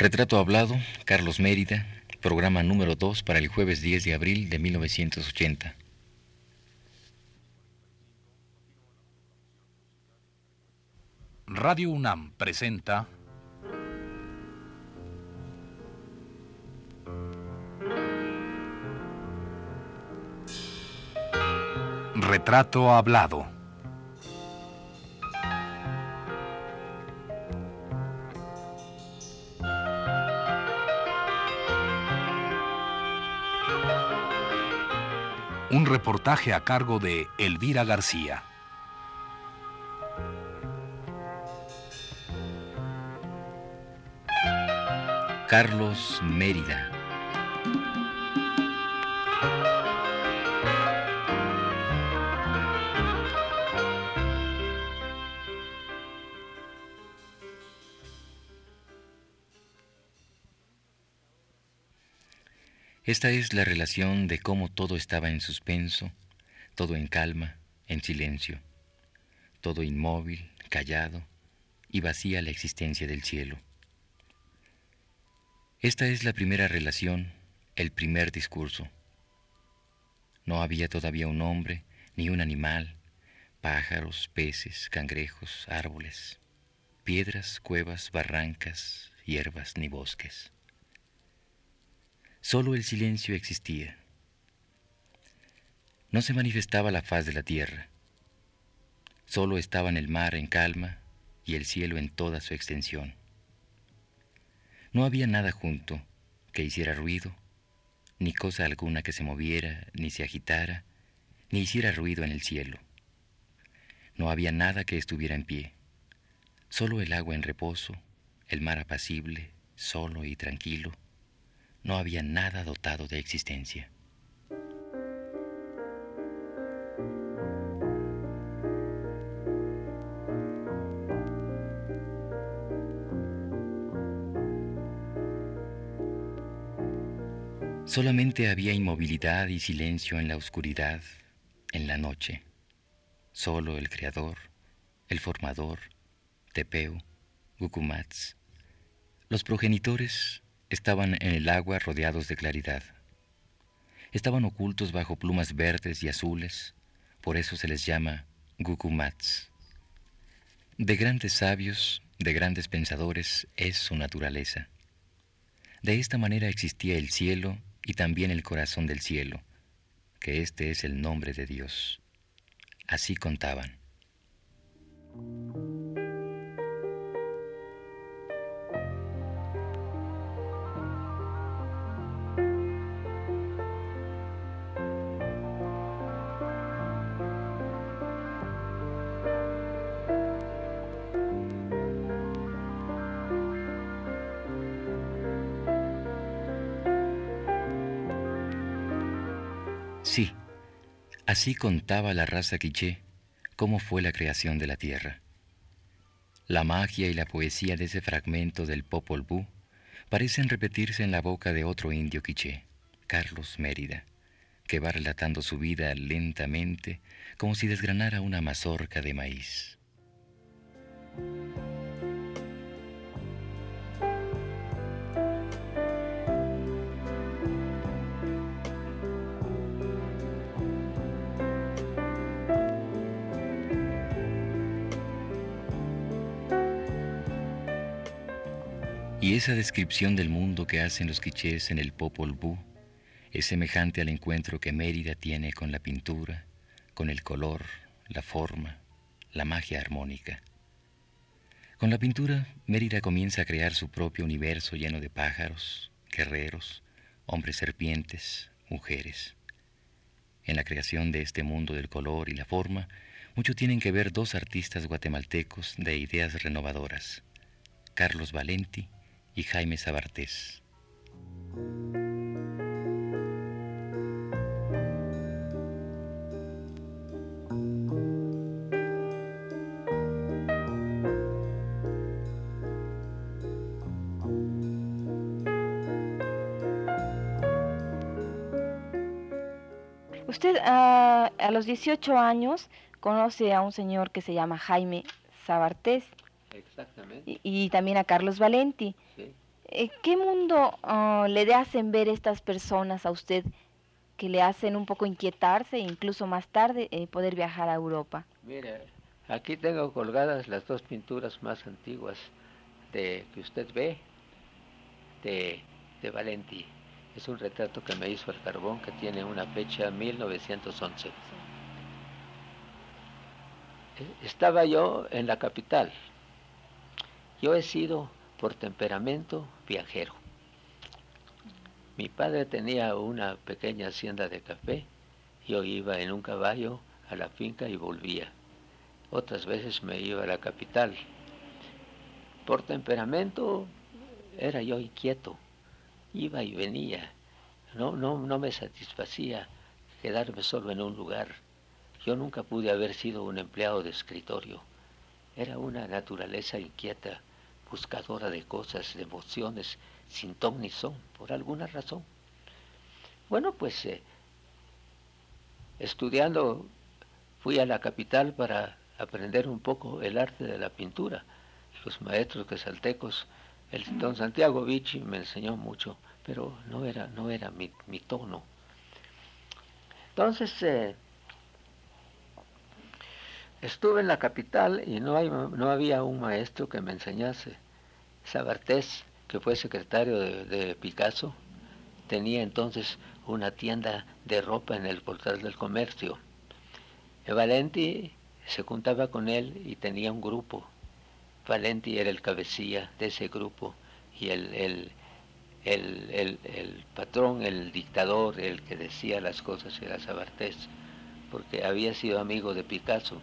Retrato hablado, Carlos Mérida, programa número 2 para el jueves 10 de abril de 1980. Radio UNAM presenta Retrato hablado. Un reportaje a cargo de Elvira García. Carlos Mérida. Esta es la relación de cómo todo estaba en suspenso, todo en calma, en silencio, todo inmóvil, callado y vacía la existencia del cielo. Esta es la primera relación, el primer discurso. No había todavía un hombre, ni un animal, pájaros, peces, cangrejos, árboles, piedras, cuevas, barrancas, hierbas, ni bosques. Solo el silencio existía. No se manifestaba la faz de la tierra. Solo estaban el mar en calma y el cielo en toda su extensión. No había nada junto que hiciera ruido, ni cosa alguna que se moviera, ni se agitara, ni hiciera ruido en el cielo. No había nada que estuviera en pie, solo el agua en reposo, el mar apacible, solo y tranquilo, no había nada dotado de existencia. Solamente había inmovilidad y silencio en la oscuridad, en la noche. Solo el Creador, el Formador, Tepeo, Gucumatz, los progenitores Estaban en el agua rodeados de claridad. Estaban ocultos bajo plumas verdes y azules, por eso se les llama Gukumats. De grandes sabios, de grandes pensadores es su naturaleza. De esta manera existía el cielo y también el corazón del cielo, que este es el nombre de Dios. Así contaban. Sí, así contaba la raza quiché cómo fue la creación de la tierra. La magia y la poesía de ese fragmento del Popol Vuh parecen repetirse en la boca de otro indio quiché, Carlos Mérida, que va relatando su vida lentamente como si desgranara una mazorca de maíz. Y esa descripción del mundo que hacen los quichés en el Popol Vuh es semejante al encuentro que Mérida tiene con la pintura, con el color, la forma, la magia armónica. Con la pintura, Mérida comienza a crear su propio universo lleno de pájaros, guerreros, hombres serpientes, mujeres. En la creación de este mundo del color y la forma, mucho tienen que ver dos artistas guatemaltecos de ideas renovadoras, Carlos Valenti y Jaime Sabartés. Usted ah, a los 18 años conoce a un señor que se llama Jaime Sabartés. Exactamente. Y, y también a Carlos Valenti. Eh, ¿Qué mundo ah, le hacen ver estas personas a usted que le hacen un poco inquietarse e incluso más tarde eh, poder viajar a Europa? Mira, aquí tengo colgadas las dos pinturas más antiguas de que usted ve de, de Valenti. Es un retrato que me hizo el carbón que tiene una fecha 1911. Estaba yo en la capital. Yo he sido por temperamento viajero. Mi padre tenía una pequeña hacienda de café. Yo iba en un caballo a la finca y volvía. Otras veces me iba a la capital. Por temperamento era yo inquieto. Iba y venía. No, no, no me satisfacía quedarme solo en un lugar. Yo nunca pude haber sido un empleado de escritorio. Era una naturaleza inquieta buscadora de cosas, de emociones, sin ton ni son, por alguna razón. Bueno, pues eh, estudiando fui a la capital para aprender un poco el arte de la pintura. Los maestros quesaltecos, el don Santiago Vichy me enseñó mucho, pero no era, no era mi, tono. Entonces, eh, Estuve en la capital y no, hay, no había un maestro que me enseñase. Sabartés, que fue secretario de, Picasso, tenía entonces una tienda de ropa en el portal del comercio. Valenti se juntaba con él y tenía un grupo. Valenti era el cabecilla de ese grupo y el, el, el, el, patrón, el dictador, el que decía las cosas era Sabartés, porque había sido amigo de Picasso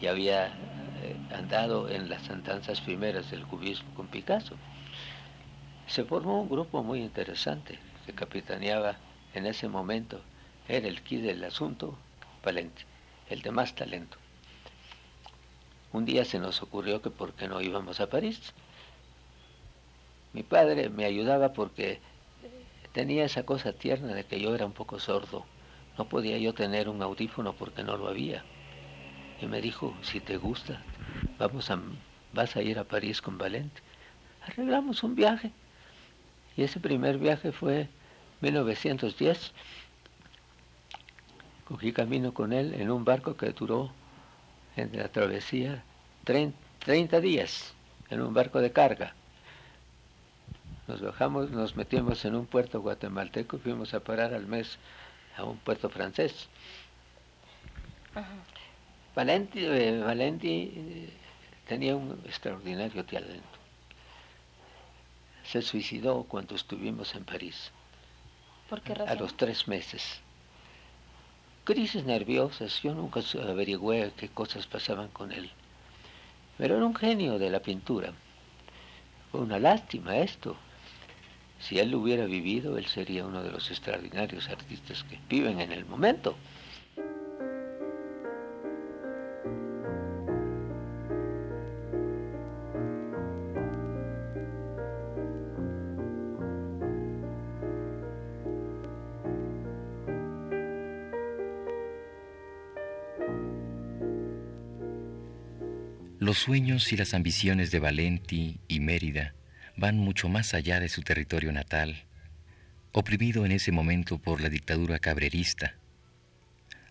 y había eh, andado en las andanzas primeras del cubismo con Picasso. Se formó un grupo muy interesante que capitaneaba en ese momento, era el key del asunto, Valente, el de más talento. Un día se nos ocurrió que por qué no íbamos a París. Mi padre me ayudaba porque tenía esa cosa tierna de que yo era un poco sordo. No podía yo tener un audífono porque no lo había y me dijo, si te gusta, vamos a, vas a ir a París con Valente. Arreglamos un viaje. Y ese primer viaje fue 1910. Cogí camino con él en un barco que duró en la travesía 30 días, en un barco de carga. Nos bajamos, nos metimos en un puerto guatemalteco y fuimos a parar al mes a un puerto francés. Valenti, eh, Valenti eh, tenía un extraordinario talento. Se suicidó cuando estuvimos en París. ¿Por qué razón? A los tres meses. Crisis nerviosas, yo nunca averigüé qué cosas pasaban con él. Pero era un genio de la pintura. Fue una lástima esto. Si él hubiera vivido, él sería uno de los extraordinarios artistas que viven en el momento. Los sueños y las ambiciones de Valenti y Mérida van mucho más allá de su territorio natal, oprimido en ese momento por la dictadura cabrerista.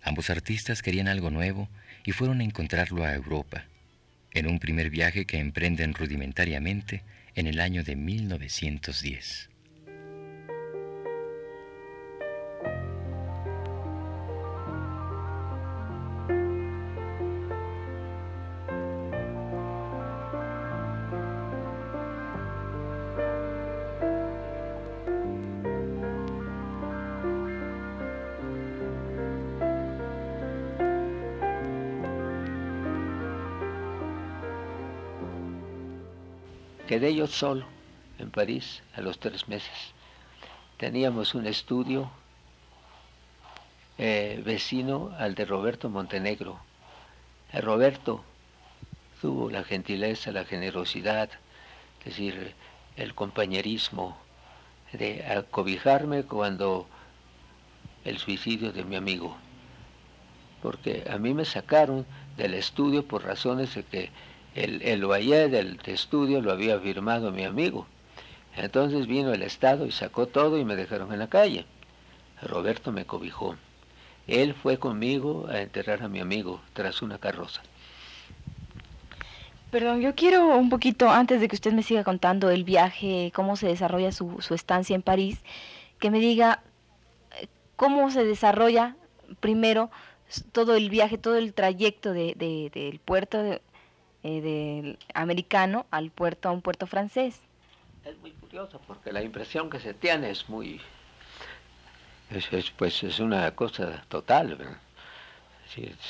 Ambos artistas querían algo nuevo y fueron a encontrarlo a Europa, en un primer viaje que emprenden rudimentariamente en el año de 1910. Quedé yo solo en París a los tres meses. Teníamos un estudio eh, vecino al de Roberto Montenegro. Eh, Roberto tuvo la gentileza, la generosidad, es decir, el compañerismo de acobijarme cuando el suicidio de mi amigo. Porque a mí me sacaron del estudio por razones de que el, el del estudio lo había firmado mi amigo. Entonces vino el Estado y sacó todo y me dejaron en la calle. Roberto me cobijó. Él fue conmigo a enterrar a mi amigo tras una carroza. Perdón, yo quiero un poquito, antes de que usted me siga contando el viaje, cómo se desarrolla su, su estancia en París, que me diga eh, cómo se desarrolla primero todo el viaje, todo el trayecto de, del puerto de, eh, del americano al puerto, a un puerto francés. Es muy curioso porque la impresión que se tiene es muy, es, pues es una cosa total,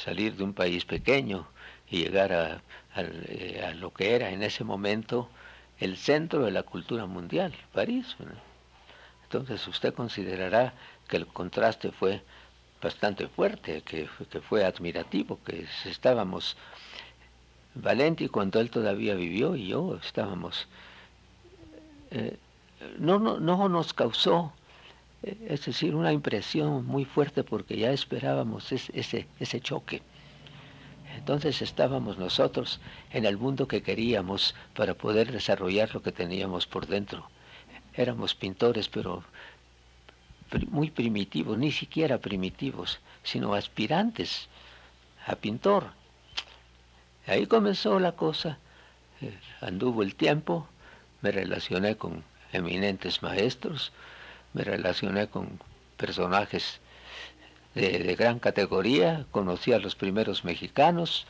salir de un país pequeño y llegar a, eh, a, lo que era en ese momento el centro de la cultura mundial, París. Entonces usted considerará que el contraste fue bastante fuerte, que, que fue admirativo, que estábamos, Valenti cuando él todavía vivió y yo estábamos, eh, no, no, no nos causó, eh, es decir, una impresión muy fuerte porque ya esperábamos ese, ese choque. Entonces estábamos nosotros en el mundo que queríamos para poder desarrollar lo que teníamos por dentro. Éramos pintores, pero muy primitivos, ni siquiera primitivos, sino aspirantes a pintor. Ahí comenzó la cosa, eh, anduvo el tiempo, me relacioné con eminentes maestros, me relacioné con personajes de, gran categoría, conocí a los primeros mexicanos,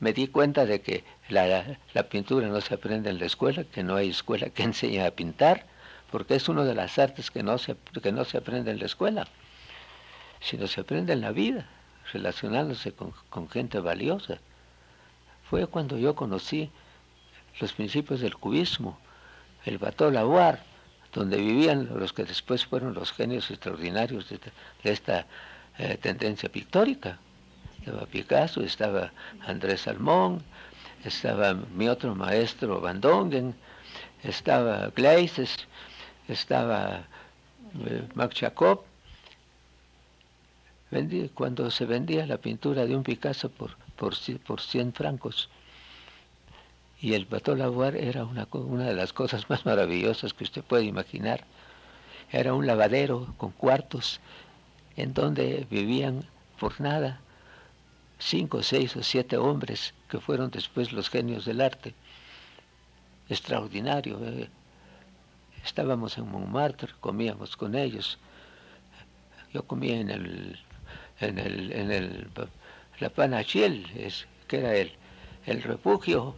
me di cuenta de que la, la, pintura no se aprende en la escuela, que no hay escuela que enseñe a pintar, porque es una de las artes que no se, que no se aprende en la escuela, sino se aprende en la vida, relacionándose con, con gente valiosa. Fue cuando yo conocí los principios del cubismo, el Bateau Lavoir, donde vivían los que después fueron los genios extraordinarios de, esta eh, tendencia pictórica. Estaba Picasso, estaba Andrés Salmón, estaba mi otro maestro Van Dongen, estaba Gleises, estaba eh, Jacob. cuando se vendía la pintura de un Picasso por, por, por 100 francos, y el Bateau Lavoir era una, una de las cosas más maravillosas que usted puede imaginar. Era un lavadero con cuartos en donde vivían por nada cinco, seis o siete hombres que fueron después los genios del arte. Extraordinario. Eh. Estábamos en Montmartre, comíamos con ellos. Yo comía en el, en el, en el, la Panachiel, es, que era el, el refugio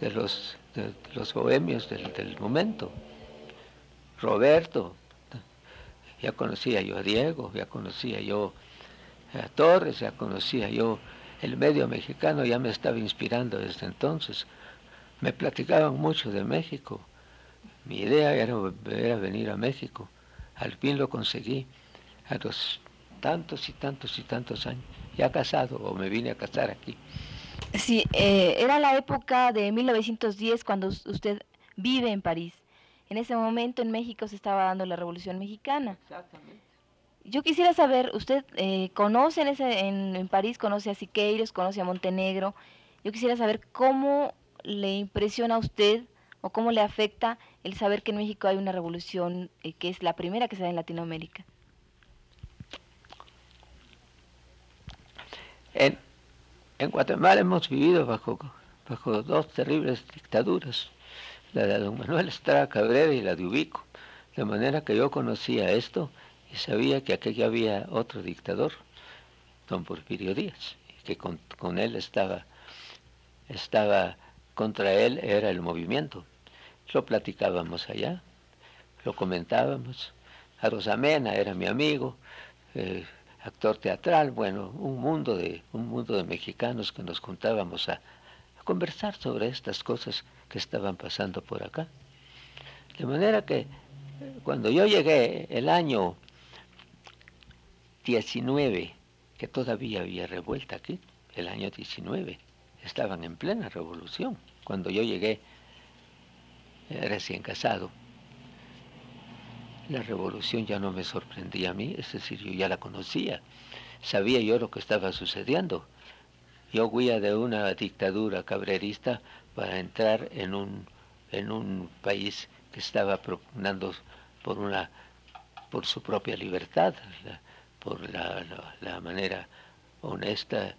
de los, de los bohemios del, del momento. Roberto, ya conocía yo a Diego, ya conocía yo a Torres, ya conocía yo el medio mexicano, ya me estaba inspirando desde entonces. Me platicaban mucho de México. Mi idea era, era venir a México. Al fin lo conseguí. A los tantos y tantos y tantos años. Ya casado o me vine a casar aquí. Sí, eh, era la época de 1910 cuando usted vive en París. En ese momento en México se estaba dando la Revolución Mexicana. Exactamente. Yo quisiera saber, usted eh, conoce en, ese, en, París, conoce a Siqueiros, conoce a Montenegro. Yo quisiera saber cómo le impresiona a usted o cómo le afecta el saber que en México hay una revolución eh, que es la primera que se da en Latinoamérica. En, Guatemala hemos vivido bajo, bajo dos terribles dictaduras, la de don Manuel Estrada Cabrera y la de Ubico, de manera que yo conocía esto y sabía que aquí había otro dictador, don Porfirio Díaz, y que con, él estaba, estaba, contra él era el movimiento. Lo platicábamos allá, lo comentábamos. A Rosamena era mi amigo, eh, actor teatral, bueno, un mundo de, un mundo de mexicanos que nos juntábamos a, conversar sobre estas cosas que estaban pasando por acá. De manera que cuando yo llegué el año 19, que todavía había revuelta aquí, el año 19, estaban en plena revolución. Cuando yo llegué eh, recién casado, la revolución ya no me sorprendía a mí, es decir, yo ya la conocía, sabía yo lo que estaba sucediendo. Yo huía de una dictadura cabrerista para entrar en un, en un país que estaba propugnando por una por su propia libertad, por la, manera honesta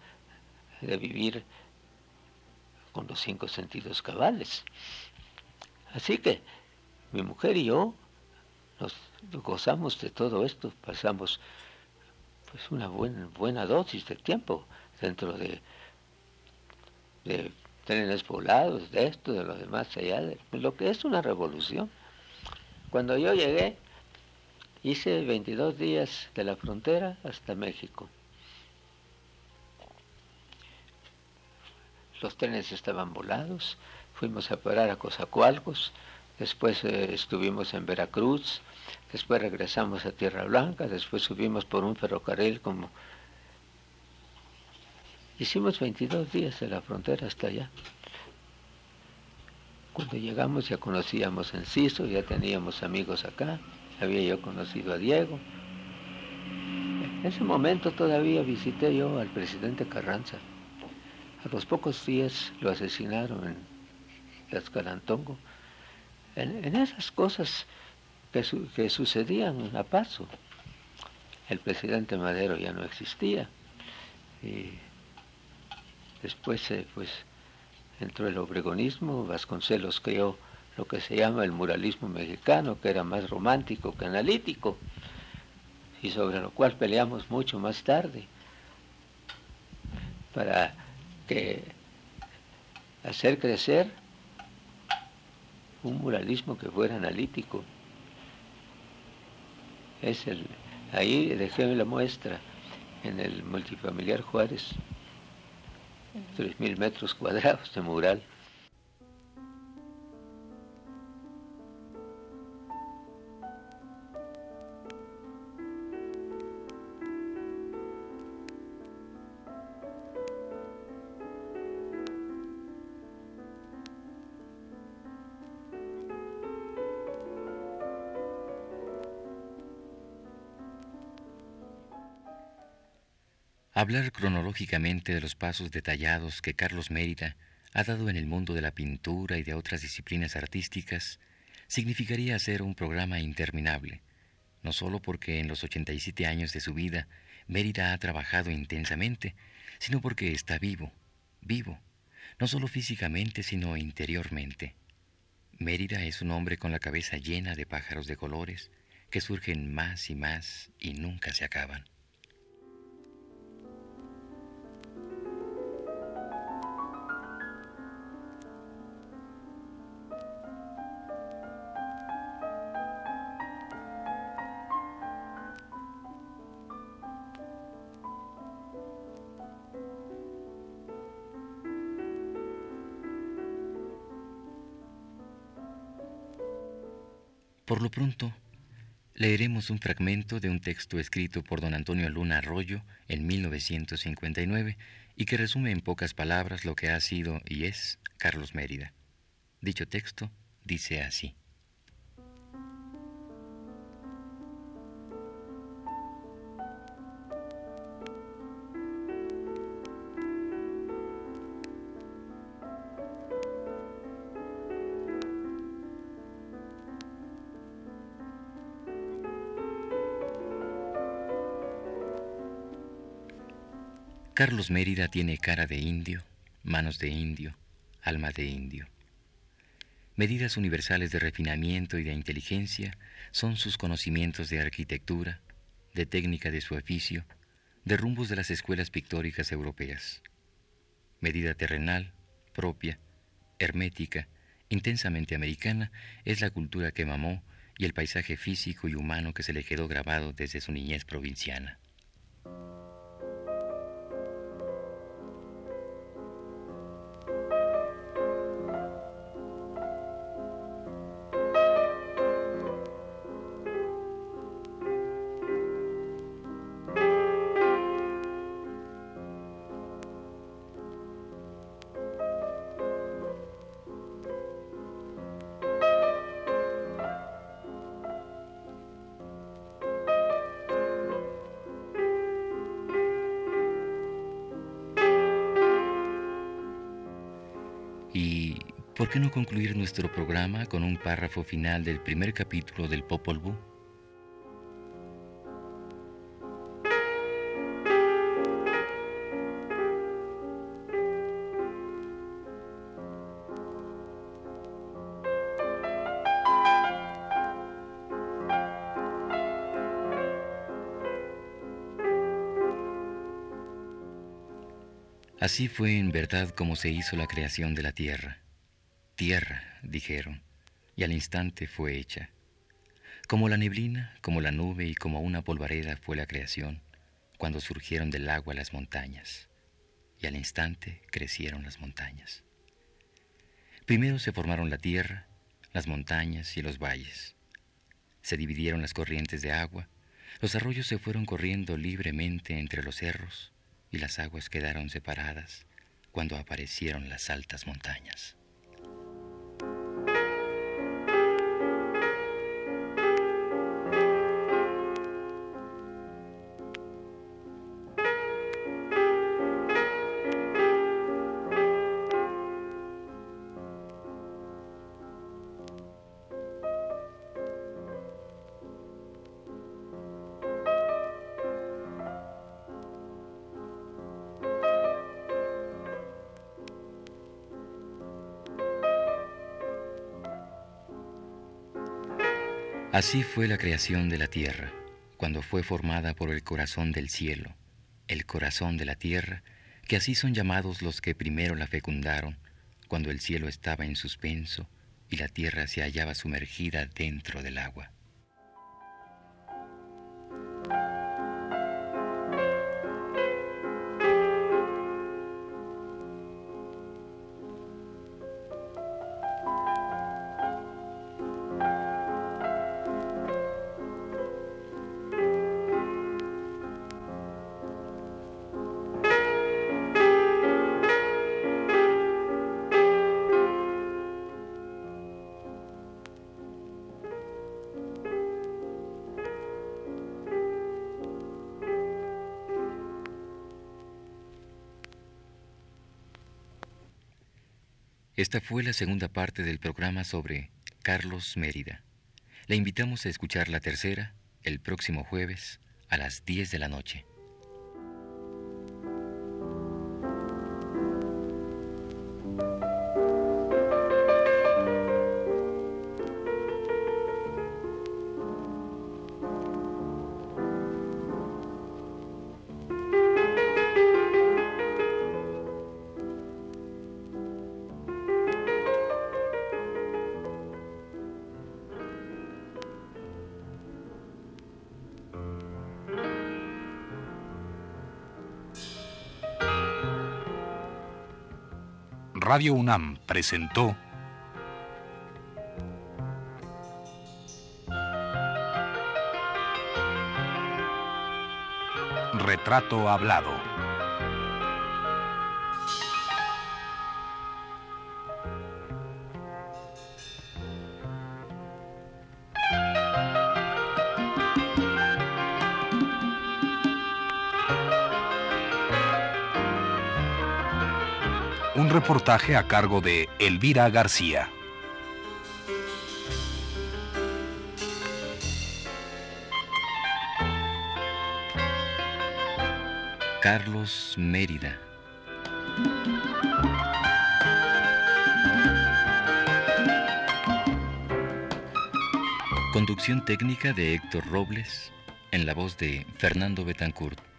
de vivir con los cinco sentidos cabales. Así que mi mujer y yo nos gozamos de todo esto, pasamos pues una buena, buena dosis de tiempo dentro de, trenes volados, de esto, de lo demás allá, lo que es una revolución. Cuando yo llegué, hice 22 días de la frontera hasta México. Los trenes estaban volados, fuimos a parar a Cozacualcos, después eh, estuvimos en Veracruz, después regresamos a Tierra Blanca, después subimos por un ferrocarril como... Hicimos 22 días de la frontera hasta allá. Cuando llegamos ya conocíamos Enciso, ya teníamos amigos acá, había yo conocido a Diego. En ese momento todavía visité yo al presidente Carranza. A los pocos días lo asesinaron en Tlaxcalantongo. En, esas cosas que, sucedían a paso. El presidente Madero ya no existía. Y después eh, pues entró el obregonismo, Vasconcelos creó lo que se llama el muralismo mexicano, que era más romántico que analítico, y sobre lo cual peleamos mucho más tarde, para que hacer crecer un muralismo que fuera analítico. Es el, ahí dejé la muestra en el multifamiliar Juárez, 3.000 metros cuadrados de mural. Hablar cronológicamente de los pasos detallados que Carlos Mérida ha dado en el mundo de la pintura y de otras disciplinas artísticas significaría hacer un programa interminable, no solo porque en los 87 años de su vida Mérida ha trabajado intensamente, sino porque está vivo, vivo, no solo físicamente, sino interiormente. Mérida es un hombre con la cabeza llena de pájaros de colores que surgen más y más y nunca se acaban. Por lo pronto, leeremos un fragmento de un texto escrito por don Antonio Luna Arroyo en 1959 y que resume en pocas palabras lo que ha sido y es Carlos Mérida. Dicho texto dice así. Carlos Mérida tiene cara de indio, manos de indio, alma de indio. Medidas universales de refinamiento y de inteligencia son sus conocimientos de arquitectura, de técnica de su oficio, de rumbos de las escuelas pictóricas europeas. Medida terrenal, propia, hermética, intensamente americana, es la cultura que mamó y el paisaje físico y humano que se le quedó grabado desde su niñez provinciana. ¿Por qué no concluir nuestro programa con un párrafo final del primer capítulo del Popol Vuh? Así fue en verdad como se hizo la creación de la tierra. Tierra, dijeron, y al instante fue hecha. Como la neblina, como la nube y como una polvareda fue la creación, cuando surgieron del agua las montañas, y al instante crecieron las montañas. Primero se formaron la tierra, las montañas y los valles. Se dividieron las corrientes de agua, los arroyos se fueron corriendo libremente entre los cerros, y las aguas quedaron separadas cuando aparecieron las altas montañas. Así fue la creación de la tierra, cuando fue formada por el corazón del cielo, el corazón de la tierra, que así son llamados los que primero la fecundaron, cuando el cielo estaba en suspenso y la tierra se hallaba sumergida dentro del agua. Esta fue la segunda parte del programa sobre Carlos Mérida. Le invitamos a escuchar la tercera el próximo jueves a las 10 de la noche. Radio UNAM presentó Retrato Hablado. Reportaje a cargo de Elvira García. Carlos Mérida. Conducción técnica de Héctor Robles en la voz de Fernando Betancourt.